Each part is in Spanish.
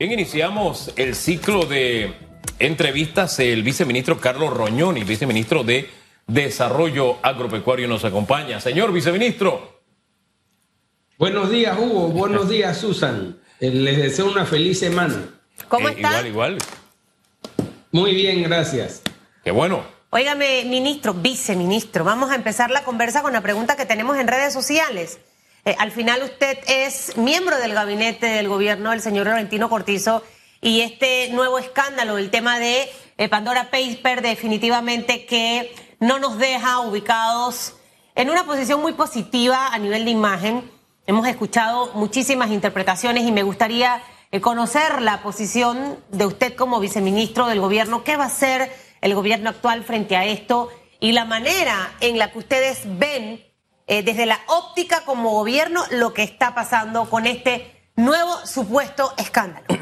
Bien, iniciamos el ciclo de entrevistas. El viceministro Carlos Roñoni, viceministro de Desarrollo Agropecuario, nos acompaña. Señor viceministro. Buenos días, Hugo. Buenos días, Susan. Eh, les deseo una feliz semana. ¿Cómo eh, está? Igual, igual. Muy bien, gracias. Qué bueno. Óigame, ministro, viceministro, vamos a empezar la conversa con la pregunta que tenemos en redes sociales. Eh, al final usted es miembro del gabinete del gobierno del señor Laurentino Cortizo y este nuevo escándalo, el tema de eh, Pandora Paper, definitivamente que no nos deja ubicados en una posición muy positiva a nivel de imagen. Hemos escuchado muchísimas interpretaciones y me gustaría eh, conocer la posición de usted como viceministro del gobierno. ¿Qué va a hacer el gobierno actual frente a esto? Y la manera en la que ustedes ven eh, desde la óptica como gobierno lo que está pasando con este nuevo supuesto escándalo.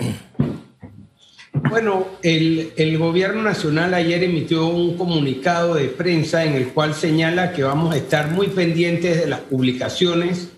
Bueno, el, el, gobierno nacional ayer emitió un comunicado de prensa en el cual señala que vamos a estar muy pendientes de las publicaciones,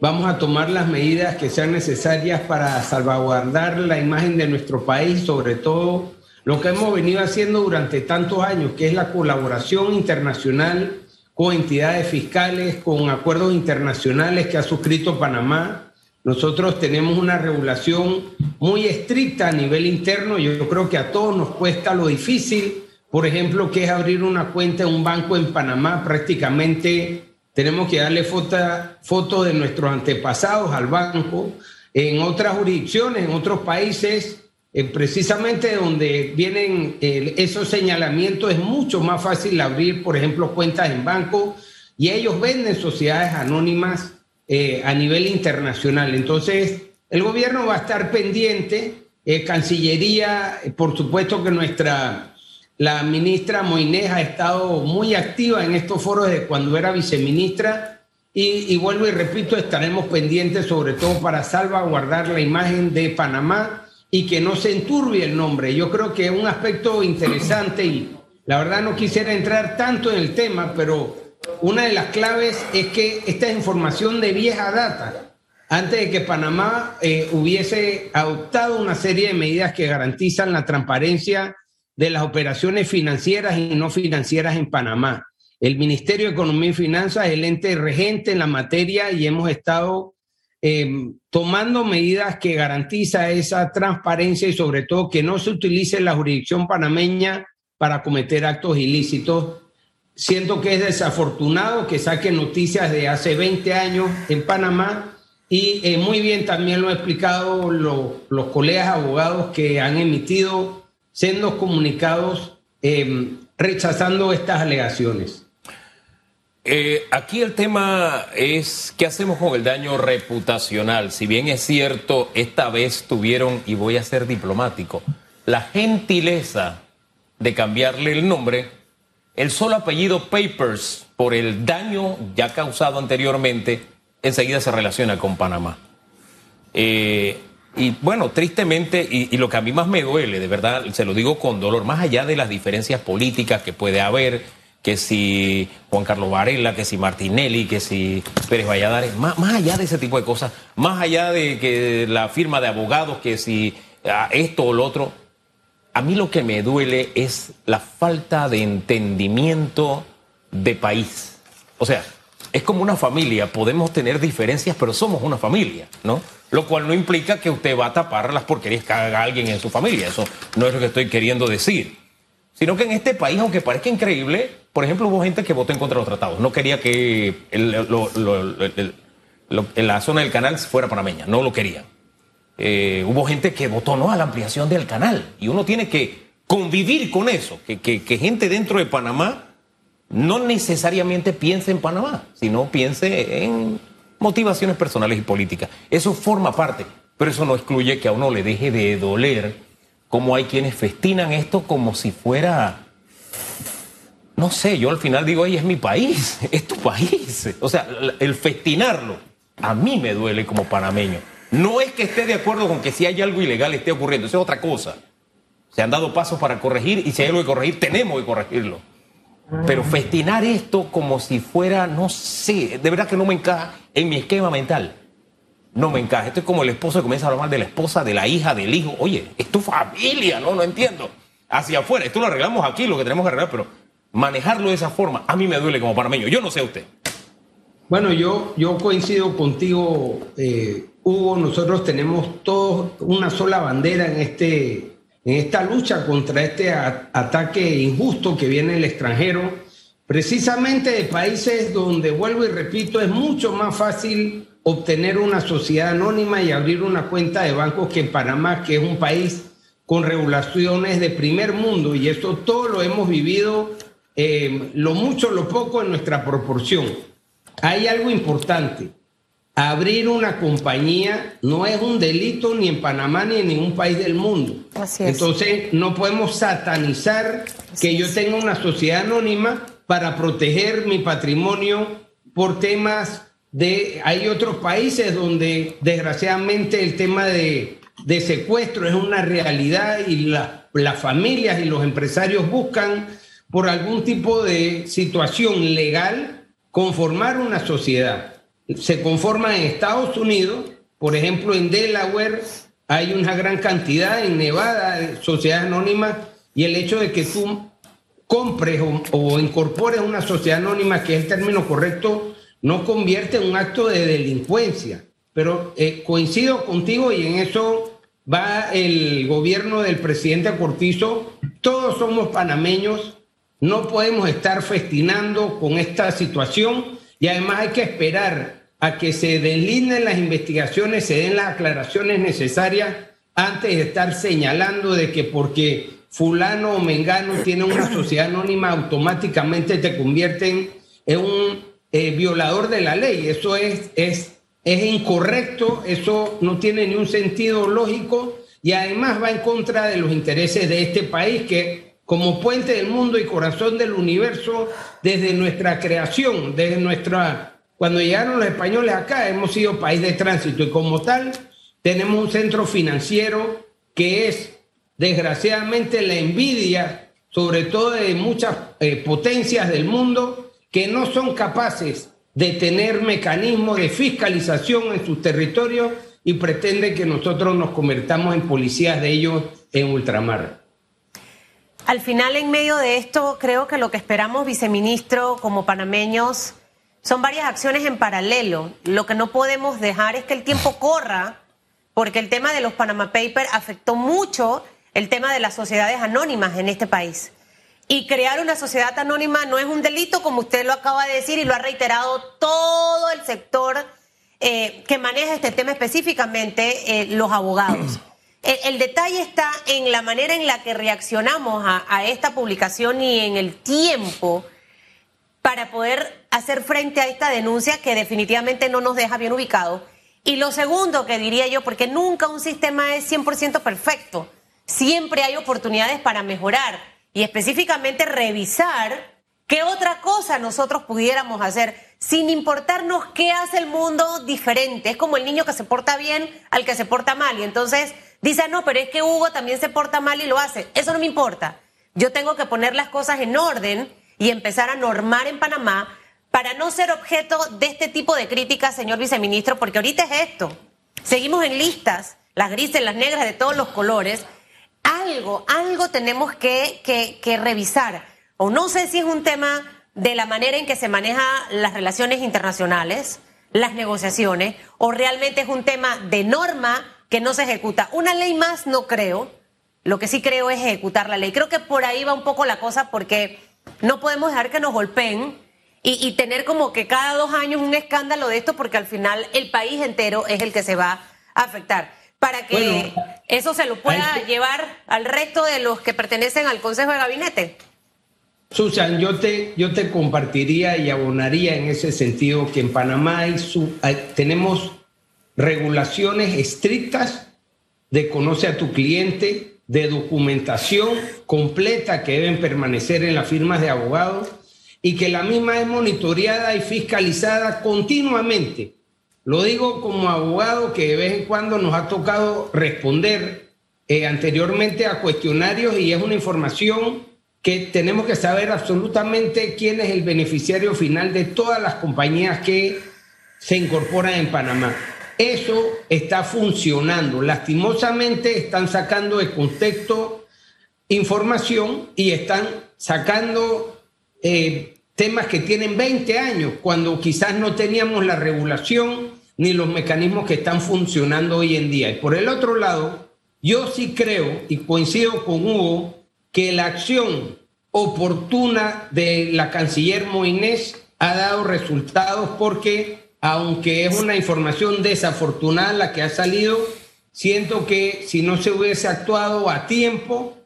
vamos a tomar las medidas que sean necesarias para salvaguardar la imagen de nuestro país, sobre todo lo que hemos venido haciendo durante tantos años, que es la colaboración internacional con entidades fiscales, con acuerdos internacionales que ha suscrito Panamá. Nosotros tenemos una regulación muy estricta a nivel interno. Yo creo que a todos nos cuesta lo difícil, por ejemplo, que es abrir una cuenta en un banco en Panamá. Prácticamente tenemos que darle foto, de nuestros antepasados al banco. En otras jurisdicciones, en otros países, eh, precisamente donde vienen esos señalamientos es mucho más fácil abrir, por ejemplo, cuentas en banco y ellos venden sociedades anónimas eh, a nivel internacional. Entonces, el gobierno va a estar pendiente, eh, Cancillería, por supuesto que nuestra, la ministra Moinés ha estado muy activa en estos foros de cuando era viceministra y vuelvo y repito, estaremos pendientes sobre todo para salvaguardar la imagen de Panamá y que no se enturbie el nombre. Yo creo que es un aspecto interesante y la verdad no quisiera entrar tanto en el tema, pero una de las claves es que esta información de vieja data, antes de que Panamá eh, hubiese adoptado una serie de medidas que garantizan la transparencia de las operaciones financieras y no financieras en Panamá. El Ministerio de Economía y Finanzas es el ente regente en la materia y hemos estado Em, tomando medidas que garantiza esa transparencia y sobre todo que no se utilice la jurisdicción panameña para cometer actos ilícitos. Siento que es desafortunado que saque noticias de hace 20 años en Panamá y eh, muy bien también lo han explicado los colegas abogados que han emitido sendos comunicados em, rechazando estas alegaciones. Eh, aquí el tema es qué hacemos con el daño reputacional. Si bien es cierto, esta vez tuvieron, y voy a ser diplomático, la gentileza de cambiarle el nombre, el solo apellido Papers, por el daño ya causado anteriormente, enseguida se relaciona con Panamá. Eh, y bueno, tristemente, y, y, lo que a mí más me duele, de verdad, se lo digo con dolor, más allá de las diferencias políticas que puede haber, que si Juan Carlos Varela, que si Martinelli, que si Pérez Valladares, más, más allá de ese tipo de cosas, más allá de que la firma de abogados, que si ah, esto o lo otro, a mí lo que me duele es la falta de entendimiento de país. O sea, es como una familia, podemos tener diferencias, pero somos una familia, ¿no? Lo cual no implica que usted va a tapar las porquerías que haga alguien en su familia, eso no es lo que estoy queriendo decir. Sino que en este país, aunque parezca increíble, por ejemplo, hubo gente que votó en contra de los tratados. No quería que la zona del canal fuera panameña. No lo quería. Eh, hubo gente que votó no a la ampliación del canal. Y uno tiene que convivir con eso. Que, gente dentro de Panamá no necesariamente piense en Panamá, sino piense en motivaciones personales y políticas. Eso forma parte. Pero eso no excluye que a uno le deje de doler cómo hay quienes festinan esto como si fuera no sé, yo al final digo, ella es mi país, es tu país. O sea, el festinarlo, a mí me duele como panameño. No es que esté de acuerdo con que si hay algo ilegal esté ocurriendo, eso es otra cosa. Se han dado pasos para corregir y si hay algo que corregir, tenemos que corregirlo. Pero festinar esto como si fuera, no sé, de verdad que no me encaja en mi esquema mental. No me encaja. Esto es como el esposo que comienza a hablar mal de la esposa, de la hija, del hijo. Oye, es tu familia, ¿no? No entiendo. Hacia afuera, esto lo arreglamos aquí, lo que tenemos que arreglar, pero manejarlo de esa forma, a mí me duele como panameño. Yo no sé usted. Bueno, yo, yo coincido contigo, eh, Hugo. Nosotros tenemos todos una sola bandera en, este, en esta lucha contra este ataque injusto que viene del extranjero, precisamente de países donde, vuelvo y repito, es mucho más fácil obtener una sociedad anónima y abrir una cuenta de bancos que en Panamá, que es un país con regulaciones de primer mundo, y esto todo lo hemos vivido, eh, lo mucho, lo poco en nuestra proporción. Hay algo importante. Abrir una compañía no es un delito ni en Panamá ni en ningún país del mundo. Entonces no podemos satanizar que yo tenga una sociedad anónima para proteger mi patrimonio por temas Hay otros países donde desgraciadamente el tema de, secuestro es una realidad y las familias y los empresarios buscan por algún tipo de situación legal conformar una sociedad. Se conforma en Estados Unidos, por ejemplo, en Delaware hay una gran cantidad, en Nevada, de sociedades anónimas, y el hecho de que tú compres o, incorpores una sociedad anónima, que es el término correcto, no convierte en un acto de delincuencia. Pero eh, coincido contigo y en eso va el gobierno del presidente Cortizo. Todos somos panameños, no podemos estar festinando con esta situación y además hay que esperar a que se deslinden las investigaciones, se den las aclaraciones necesarias antes de estar señalando de que porque fulano o mengano tiene una sociedad anónima automáticamente te convierten en un eh, violador de la ley. Eso es, es, es incorrecto, eso no tiene ni un sentido lógico y además va en contra de los intereses de este país que como puente del mundo y corazón del universo desde nuestra creación, desde nuestra... Cuando llegaron los españoles acá, hemos sido país de tránsito y como tal tenemos un centro financiero que es desgraciadamente la envidia, sobre todo de muchas eh, potencias del mundo, que no son capaces de tener mecanismos de fiscalización en sus territorios y pretenden que nosotros nos convertamos en policías de ellos en ultramar. Al final, en medio de esto, creo que lo que esperamos, viceministro, como panameños, son varias acciones en paralelo. Lo que no podemos dejar es que el tiempo corra, porque el tema de los Panama Papers afectó mucho el tema de las sociedades anónimas en este país. Y crear una sociedad anónima no es un delito, como usted lo acaba de decir y lo ha reiterado todo el sector eh, que maneja este tema específicamente, eh, los abogados. El, detalle está en la manera en la que reaccionamos a, esta publicación y en el tiempo para poder hacer frente a esta denuncia que definitivamente no nos deja bien ubicados. Y lo segundo que diría yo, porque nunca un sistema es 100% perfecto, siempre hay oportunidades para mejorar y específicamente revisar qué otra cosa nosotros pudiéramos hacer sin importarnos qué hace el mundo diferente. Es como el niño que se porta bien al que se porta mal y entonces Dice, no, pero es que Hugo también se porta mal y lo hace. Eso no me importa. Yo tengo que poner las cosas en orden y empezar a normar en Panamá para no ser objeto de este tipo de críticas, señor viceministro, porque ahorita es esto. Seguimos en listas, las grises, las negras, de todos los colores. Algo, algo tenemos que, que, que revisar. O no sé si es un tema de la manera en que se manejan las relaciones internacionales, las negociaciones, o realmente es un tema de norma que no se ejecuta. Una ley más no creo. Lo que sí creo es ejecutar la ley. Creo que por ahí va un poco la cosa porque no podemos dejar que nos golpeen y, tener como que cada dos años un escándalo de esto porque al final el país entero es el que se va a afectar. Para que eso se lo pueda llevar al resto de los que pertenecen al Consejo de Gabinete. Susan, yo te, yo te compartiría y abonaría en ese sentido que en Panamá hay tenemos regulaciones estrictas de conoce a tu cliente, de documentación completa que deben permanecer en las firmas de abogados y que la misma es monitoreada y fiscalizada continuamente. Lo digo como abogado que de vez en cuando nos ha tocado responder eh, anteriormente a cuestionarios y es una información que tenemos que saber absolutamente quién es el beneficiario final de todas las compañías que se incorporan en Panamá. eso está funcionando. Lastimosamente están sacando de contexto información y están sacando eh, temas que tienen 20 años, cuando quizás no teníamos la regulación ni los mecanismos que están funcionando hoy en día. Y por el otro lado, yo sí creo y coincido con Hugo que la acción oportuna de la canciller Moines ha dado resultados porque, aunque es una información desafortunada la que ha salido, siento que si no se hubiese actuado a tiempo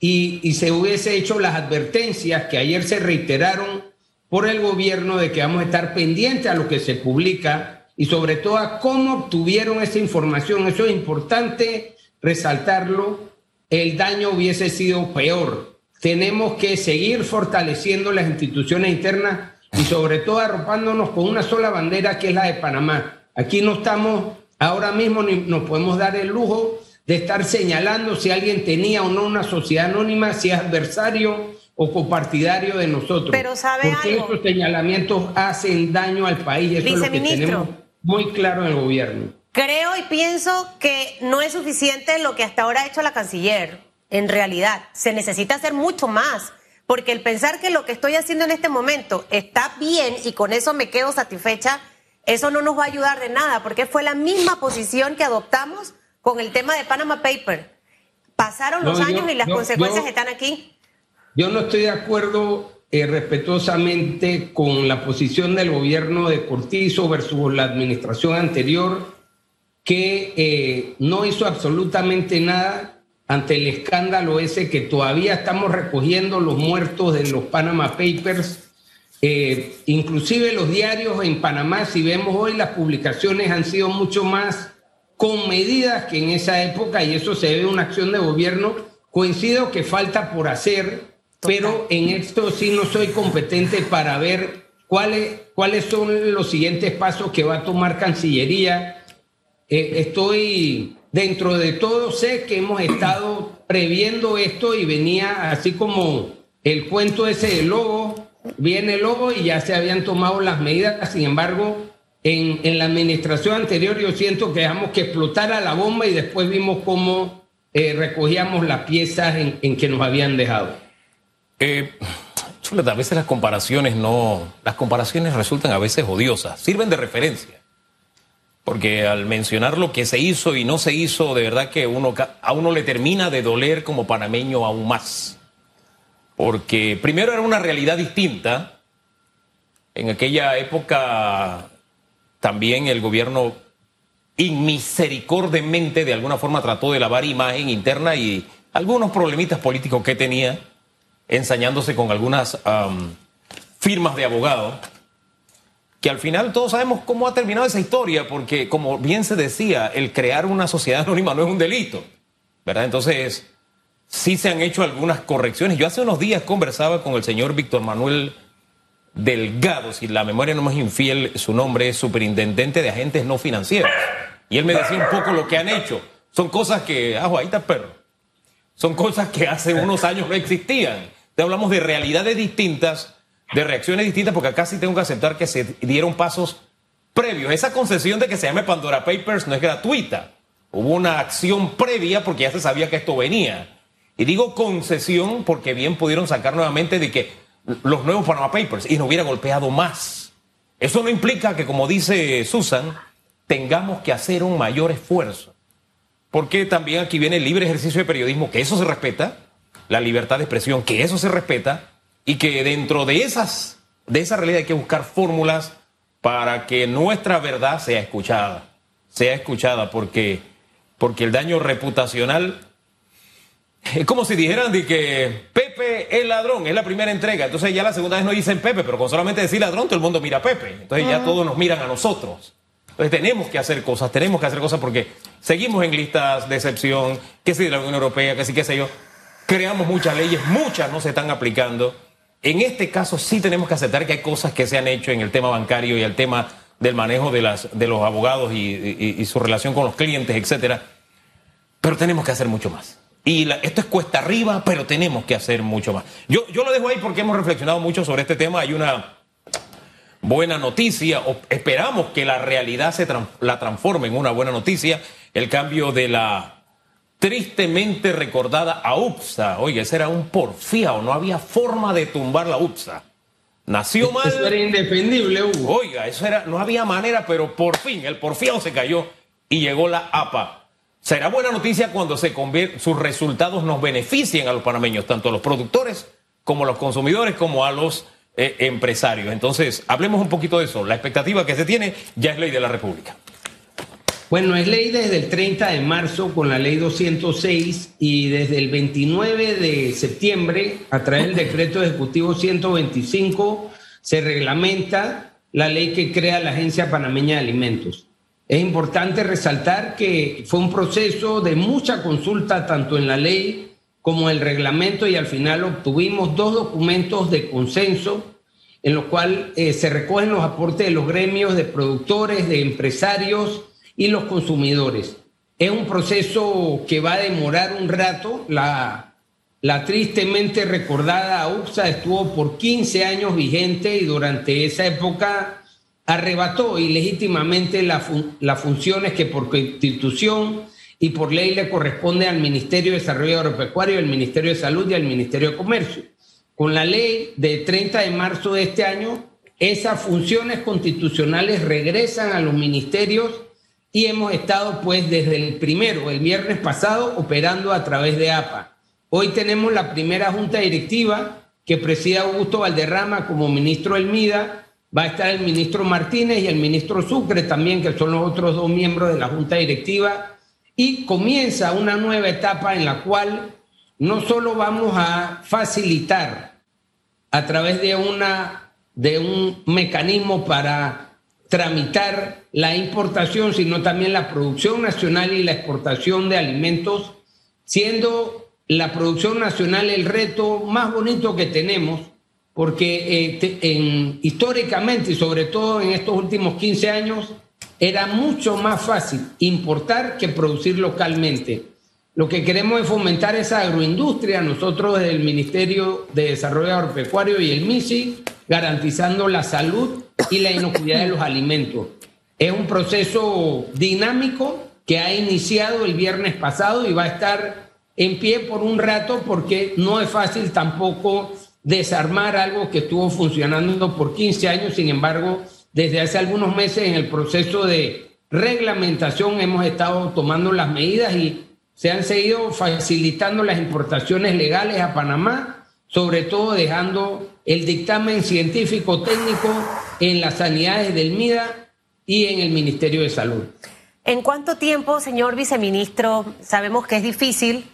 y, se hubiese hecho las advertencias que ayer se reiteraron por el gobierno de que vamos a estar pendientes a lo que se publica y sobre todo a cómo obtuvieron esa información. Eso es importante resaltarlo. El daño hubiese sido peor tenemos que seguir fortaleciendo las instituciones internas y sobre todo arropándonos con una sola bandera que es la de Panamá. Aquí no estamos ahora mismo ni nos podemos dar el lujo de estar señalando si alguien tenía o no una sociedad anónima, si es adversario o copartidario de nosotros. Pero sabe Porque esos señalamientos hacen daño al país. Eso es lo que tenemos muy claro en el gobierno. Creo y pienso que no es suficiente lo que hasta ahora ha hecho la canciller en realidad. Se necesita hacer mucho más, porque el pensar que lo que estoy haciendo en este momento está bien y con eso me quedo satisfecha, eso no nos va a ayudar de nada, porque fue la misma posición que adoptamos con el tema de Panama Paper. Pasaron los años y las consecuencias están aquí. Yo no estoy de acuerdo eh, respetuosamente con la posición del gobierno de Cortizo versus la administración anterior, que eh, no hizo absolutamente nada ante el escándalo ese que todavía estamos recogiendo los muertos de los Panama Papers. Eh, inclusive los diarios en Panamá, si vemos hoy, las publicaciones han sido mucho más con medidas que en esa época y eso se a una acción de gobierno. Coincido que falta por hacer, pero en esto sí no soy competente para ver cuáles, cuáles son los siguientes pasos que va a tomar Cancillería. Eh, estoy dentro de todo sé que hemos estado previendo esto y venía así como el cuento ese del lobo, viene el lobo y ya se habían tomado las medidas, sin embargo, en, en la administración anterior yo siento que dejamos que explotara la bomba y después vimos cómo eh, recogíamos las piezas en, en, que nos habían dejado. Eh, a veces las comparaciones no, las comparaciones resultan a veces odiosas, sirven de referencia porque al mencionar lo que se hizo y no se hizo, de verdad que uno, a uno le termina de doler como panameño aún más. Porque primero era una realidad distinta. En aquella época también el gobierno inmisericordemente de alguna forma trató de lavar imagen interna y algunos problemitas políticos que tenía, ensañándose con algunas firmas de abogados que al final todos sabemos cómo ha terminado esa historia, porque como bien se decía, el crear una sociedad anónima no es un delito, ¿verdad? Entonces, sí se han hecho algunas correcciones. Yo hace unos días conversaba con el señor Víctor Manuel Delgado, si la memoria no me es infiel, su nombre es superintendente de agentes no financieros. Y él me decía un poco lo que han hecho. Son cosas que, ajo, ahí está perro. Son cosas que hace unos años no existían. Te hablamos de realidades distintas de reacciones distintas, porque acá sí tengo que aceptar que se dieron pasos previos. Esa concesión de que se llame Pandora Papers no es gratuita. Hubo una acción previa porque ya se sabía que esto venía. Y digo concesión porque bien pudieron sacar nuevamente de que los nuevos Panama Papers y no hubiera golpeado más. Eso no implica que, como dice Susan, tengamos que hacer un mayor esfuerzo. Porque también aquí viene el libre ejercicio de periodismo, que eso se respeta, la libertad de expresión, que eso se respeta, y que dentro de esas, de esa realidad hay que buscar fórmulas para que nuestra verdad sea escuchada, sea escuchada, porque, porque el daño reputacional es como si dijeran de que Pepe es ladrón, es la primera entrega, entonces ya la segunda vez no dicen Pepe, pero con solamente decir ladrón todo el mundo mira a Pepe, entonces ya todos nos miran a nosotros. Entonces tenemos que hacer cosas, tenemos que hacer cosas porque seguimos en listas de excepción, que si de la Unión Europea, que sí, qué sé yo, creamos muchas leyes, muchas no se están aplicando. En este caso sí tenemos que aceptar que hay cosas que se han hecho en el tema bancario y el tema del manejo de, las, de los abogados y, su relación con los clientes, etcétera. Pero tenemos que hacer mucho más. Y esto es cuesta arriba, pero tenemos que hacer mucho más. Yo, yo lo dejo ahí porque hemos reflexionado mucho sobre este tema. Hay una, buena noticia, esperamos que la realidad se la transforme en una buena noticia, el cambio de la tristemente recordada AUPSA. Oiga, ese era un porfiado, no había forma de tumbar la UPSA. Nació mal. Eso era indefendible, Hugo. Oiga, eso era, no había manera, pero por fin el porfiado se cayó y llegó la APA. Será buena noticia cuando se sus resultados nos beneficien a los panameños, tanto a los productores como a los consumidores, como a los eh, empresarios. Entonces, hablemos un poquito de eso. La expectativa que se tiene ya es ley de la República. Bueno, es ley desde el 30 de marzo con la ley 206 y desde el 29 de septiembre, a través del decreto ejecutivo 125, se reglamenta la ley que crea la Agencia Panameña de Alimentos. Es importante resaltar que fue un proceso de mucha consulta tanto en la ley como en el reglamento y al final obtuvimos dos documentos de consenso en los cuales eh, se recogen los aportes de los gremios de productores, de empresarios, y los consumidores. Es un proceso que va a demorar un rato. La, la tristemente recordada UPSA estuvo por 15 años vigente y durante esa época arrebató ilegítimamente las funciones que por constitución y por ley le corresponde al Ministerio de Desarrollo Agropecuario, al Ministerio de Salud y al Ministerio de Comercio. Con la ley de 30 de marzo de este año, esas funciones constitucionales regresan a los ministerios y hemos estado pues desde el primero, el viernes pasado, operando a través de APA. Hoy tenemos la primera junta directiva que preside Augusto Valderrama como ministro del MIDA, va a estar el ministro Martínez y el ministro Sucre también, que son los otros dos miembros de la junta directiva, y comienza una nueva etapa en la cual no solo vamos a facilitar a través de, una, de un mecanismo para tramitar la importación, sino también la producción nacional y la exportación de alimentos, siendo la producción nacional el reto más bonito que tenemos, porque eh, históricamente y sobre todo en estos últimos 15 años era mucho más fácil importar que producir localmente. Lo que queremos es fomentar esa agroindustria, nosotros desde el Ministerio de Desarrollo Agropecuario y el MISI, garantizando la salud y la inocuidad de los alimentos. Es un proceso dinámico que ha iniciado el viernes pasado y va a estar en pie por un rato porque no es fácil tampoco desarmar algo que estuvo funcionando por 15 años. Sin embargo, desde hace algunos meses en el proceso de reglamentación hemos estado tomando las medidas y se han seguido facilitando las importaciones legales a Panamá, sobre todo dejando el dictamen científico técnico en las sanidades del MIDA y en el Ministerio de Salud. ¿En cuánto tiempo, señor viceministro? Sabemos que es difícil,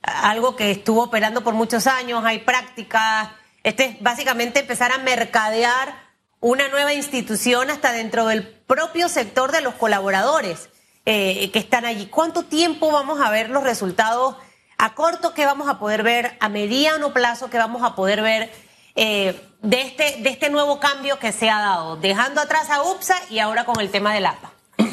algo que estuvo operando por muchos años, hay prácticas, este es básicamente empezar a mercadear una nueva institución hasta dentro del propio sector de los colaboradores eh, que están allí. ¿Cuánto tiempo vamos a ver los resultados a corto que vamos a poder ver, a mediano plazo que vamos a poder ver? Eh, de, este, de este nuevo cambio que se ha dado, dejando atrás a UPSA y ahora con el tema del APA?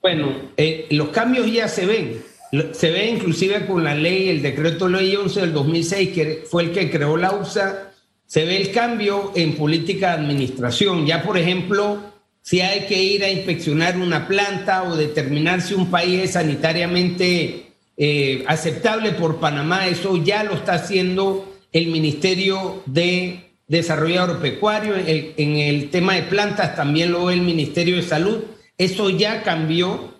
Bueno, eh, los cambios ya se ven. Se ve inclusive con la ley, el decreto ley 11 del 2006, que fue el que creó la UPSA, se ve el cambio en política de administración. Ya, por ejemplo, si hay que ir a inspeccionar una planta o determinar si un país es sanitariamente eh, aceptable por Panamá, eso ya lo está haciendo el Ministerio de Desarrollo Agropecuario, en el tema de plantas también lo ve el Ministerio de Salud. Eso ya cambió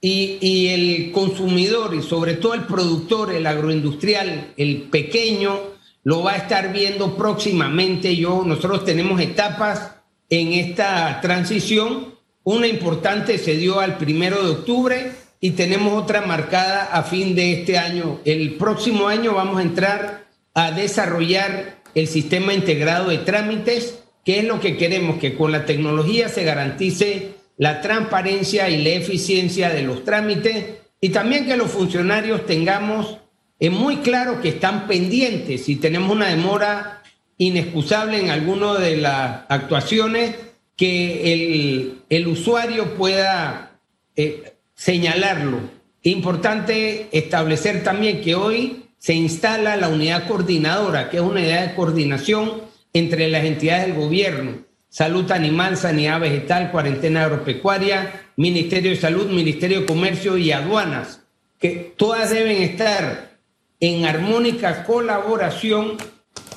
y, y, el consumidor y sobre todo el productor, el agroindustrial, el pequeño, lo va a estar viendo próximamente. Yo, nosotros tenemos etapas en esta transición. Una importante se dio al primero de octubre y tenemos otra marcada a fin de este año. El próximo año vamos a entrar a desarrollar el sistema integrado de trámites, que es lo que queremos, que con la tecnología se garantice la transparencia y la eficiencia de los trámites y también que los funcionarios tengamos es muy claro que están pendientes si tenemos una demora inexcusable en alguna de las actuaciones que el, el usuario pueda eh, señalarlo. Importante establecer también que hoy se instala la unidad coordinadora, que es una unidad de coordinación entre las entidades del gobierno. salud animal, sanidad vegetal, cuarentena agropecuaria, Ministerio de Salud, Ministerio de Comercio y aduanas, que todas deben estar en armónica colaboración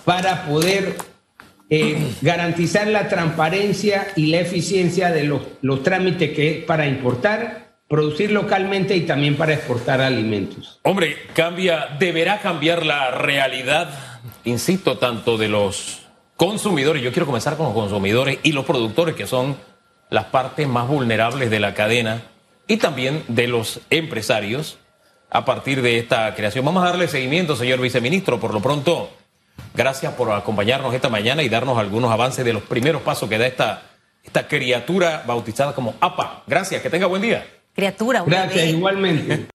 para poder eh, garantizar la transparencia y la eficiencia de los, los trámites que es para importar, producir localmente y también para exportar alimentos. Hombre, cambia, deberá cambiar la realidad, insisto, tanto de los consumidores, yo quiero comenzar con los consumidores y los productores, que son las partes más vulnerables de la cadena, y también de los empresarios a partir de esta creación. Vamos a darle seguimiento, señor viceministro, por lo pronto. Gracias por acompañarnos esta mañana y darnos algunos avances de los primeros pasos que da esta, esta criatura bautizada como APA. Gracias, que tenga buen día. Criatura, Gracias, igualmente.